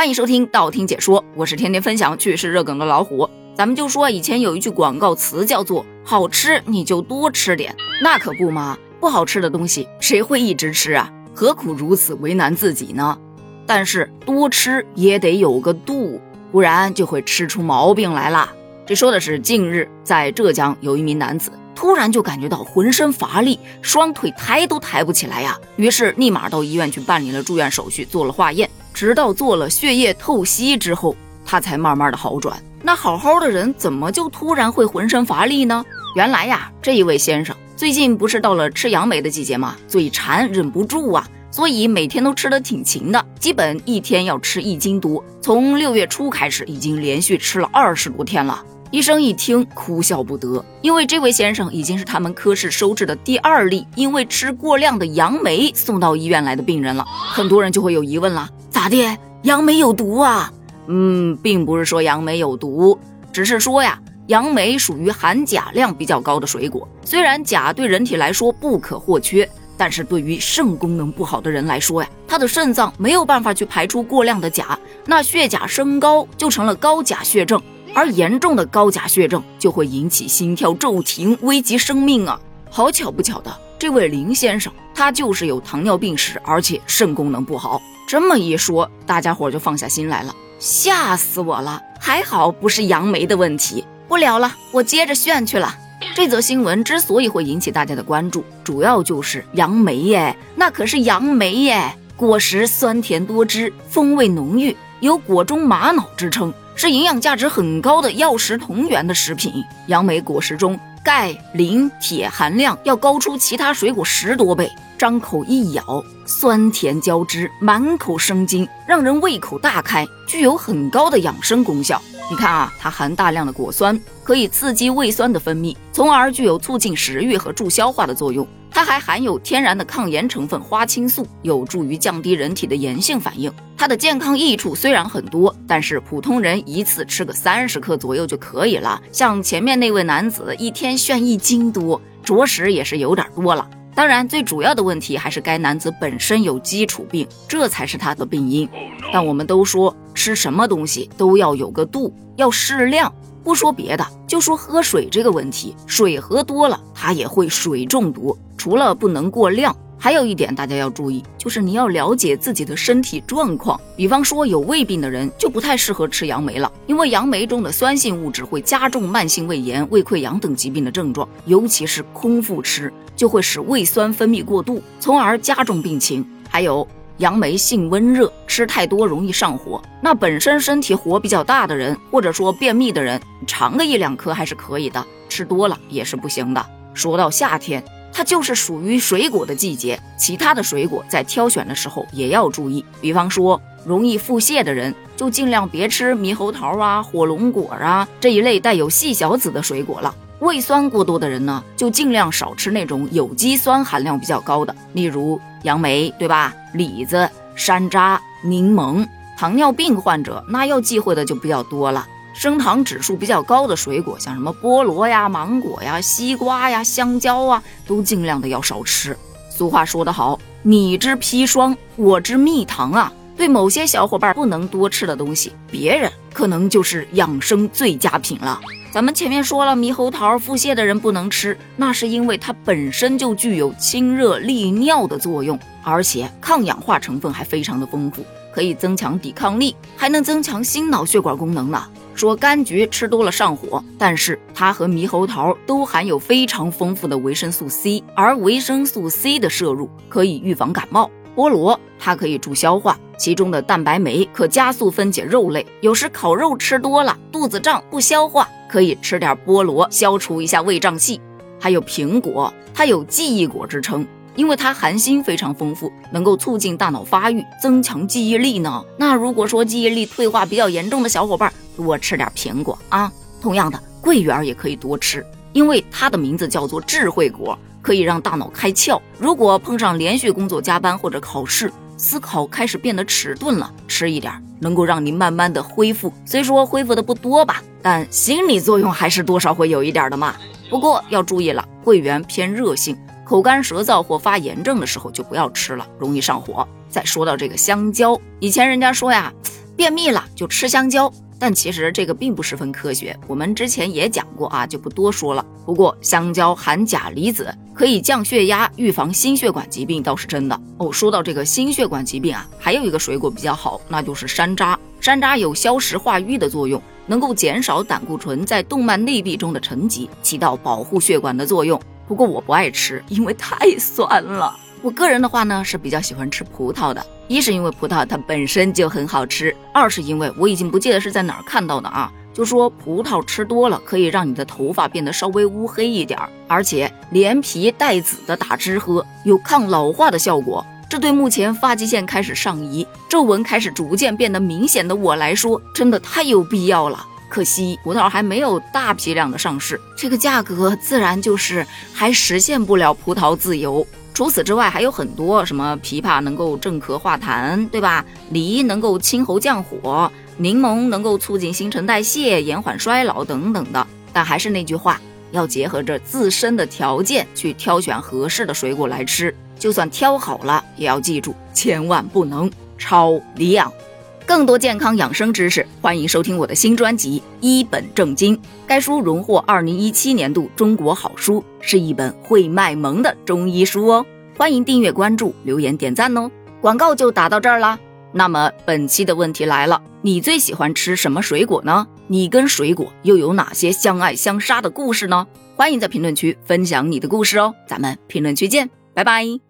欢迎收听道听解说，我是天天分享趣事热梗的老虎。咱们就说以前有一句广告词叫做“好吃你就多吃点”，那可不嘛，不好吃的东西谁会一直吃啊？何苦如此为难自己呢？但是多吃也得有个度，不然就会吃出毛病来啦。这说的是近日在浙江有一名男子。突然就感觉到浑身乏力，双腿抬都抬不起来呀，于是立马到医院去办理了住院手续，做了化验，直到做了血液透析之后，他才慢慢的好转。那好好的人怎么就突然会浑身乏力呢？原来呀，这一位先生最近不是到了吃杨梅的季节吗？嘴馋忍不住啊，所以每天都吃的挺勤的，基本一天要吃一斤多。从六月初开始，已经连续吃了二十多天了。医生一听，哭笑不得，因为这位先生已经是他们科室收治的第二例因为吃过量的杨梅送到医院来的病人了。很多人就会有疑问了：咋的？杨梅有毒啊？嗯，并不是说杨梅有毒，只是说呀，杨梅属于含钾量比较高的水果。虽然钾对人体来说不可或缺，但是对于肾功能不好的人来说呀，他的肾脏没有办法去排出过量的钾，那血钾升高就成了高钾血症。而严重的高钾血症就会引起心跳骤停，危及生命啊！好巧不巧的，这位林先生他就是有糖尿病史，而且肾功能不好。这么一说，大家伙就放下心来了。吓死我了！还好不是杨梅的问题。不聊了，我接着炫去了。这则新闻之所以会引起大家的关注，主要就是杨梅耶，那可是杨梅耶，果实酸甜多汁，风味浓郁，有“果中玛瑙”之称。是营养价值很高的药食同源的食品。杨梅果实中钙、磷、铁含量要高出其他水果十多倍。张口一咬，酸甜交织，满口生津，让人胃口大开，具有很高的养生功效。你看啊，它含大量的果酸，可以刺激胃酸的分泌，从而具有促进食欲和助消化的作用。它还含有天然的抗炎成分花青素，有助于降低人体的炎性反应。它的健康益处虽然很多，但是普通人一次吃个三十克左右就可以了。像前面那位男子一天炫一斤多，着实也是有点多了。当然，最主要的问题还是该男子本身有基础病，这才是他的病因。但我们都说吃什么东西都要有个度，要适量。不说别的，就说喝水这个问题，水喝多了，它也会水中毒。除了不能过量，还有一点大家要注意，就是你要了解自己的身体状况。比方说有胃病的人就不太适合吃杨梅了，因为杨梅中的酸性物质会加重慢性胃炎、胃溃疡等疾病的症状，尤其是空腹吃就会使胃酸分泌过度，从而加重病情。还有。杨梅性温热，吃太多容易上火。那本身身体火比较大的人，或者说便秘的人，尝个一两颗还是可以的，吃多了也是不行的。说到夏天，它就是属于水果的季节，其他的水果在挑选的时候也要注意。比方说，容易腹泻的人，就尽量别吃猕猴桃啊、火龙果啊这一类带有细小籽的水果了。胃酸过多的人呢，就尽量少吃那种有机酸含量比较高的，例如杨梅，对吧？李子、山楂、柠檬。糖尿病患者那要忌讳的就比较多了，升糖指数比较高的水果，像什么菠萝呀、芒果呀、西瓜呀、香蕉啊，都尽量的要少吃。俗话说得好，你之砒霜，我之蜜糖啊。对某些小伙伴不能多吃的东西，别人可能就是养生最佳品了。咱们前面说了，猕猴桃腹泻的人不能吃，那是因为它本身就具有清热利尿的作用，而且抗氧化成分还非常的丰富，可以增强抵抗力，还能增强心脑血管功能呢。说柑橘吃多了上火，但是它和猕猴桃都含有非常丰富的维生素 C，而维生素 C 的摄入可以预防感冒。菠萝它可以助消化，其中的蛋白酶可加速分解肉类，有时烤肉吃多了肚子胀不消化。可以吃点菠萝，消除一下胃胀气。还有苹果，它有记忆果之称，因为它含锌非常丰富，能够促进大脑发育，增强记忆力呢。那如果说记忆力退化比较严重的小伙伴，多吃点苹果啊。同样的，桂圆也可以多吃，因为它的名字叫做智慧果，可以让大脑开窍。如果碰上连续工作加班或者考试，思考开始变得迟钝了，吃一点能够让你慢慢的恢复。虽说恢复的不多吧。但心理作用还是多少会有一点的嘛。不过要注意了，桂圆偏热性，口干舌燥或发炎症的时候就不要吃了，容易上火。再说到这个香蕉，以前人家说呀，便秘了就吃香蕉。但其实这个并不十分科学，我们之前也讲过啊，就不多说了。不过香蕉含钾离子，可以降血压、预防心血管疾病，倒是真的哦。说到这个心血管疾病啊，还有一个水果比较好，那就是山楂。山楂有消食化瘀的作用，能够减少胆固醇在动脉内壁中的沉积，起到保护血管的作用。不过我不爱吃，因为太酸了。我个人的话呢，是比较喜欢吃葡萄的。一是因为葡萄它本身就很好吃，二是因为我已经不记得是在哪儿看到的啊，就说葡萄吃多了可以让你的头发变得稍微乌黑一点儿，而且连皮带籽的打汁喝有抗老化的效果。这对目前发际线开始上移、皱纹开始逐渐变得明显的我来说，真的太有必要了。可惜葡萄还没有大批量的上市，这个价格自然就是还实现不了葡萄自由。除此之外，还有很多什么枇杷能够镇咳化痰，对吧？梨能够清喉降火，柠檬能够促进新陈代谢、延缓衰老等等的。但还是那句话，要结合着自身的条件去挑选合适的水果来吃。就算挑好了，也要记住，千万不能超量。更多健康养生知识，欢迎收听我的新专辑《一本正经》。该书荣获二零一七年度中国好书，是一本会卖萌的中医书哦。欢迎订阅、关注、留言、点赞哦。广告就打到这儿啦。那么本期的问题来了，你最喜欢吃什么水果呢？你跟水果又有哪些相爱相杀的故事呢？欢迎在评论区分享你的故事哦。咱们评论区见，拜拜。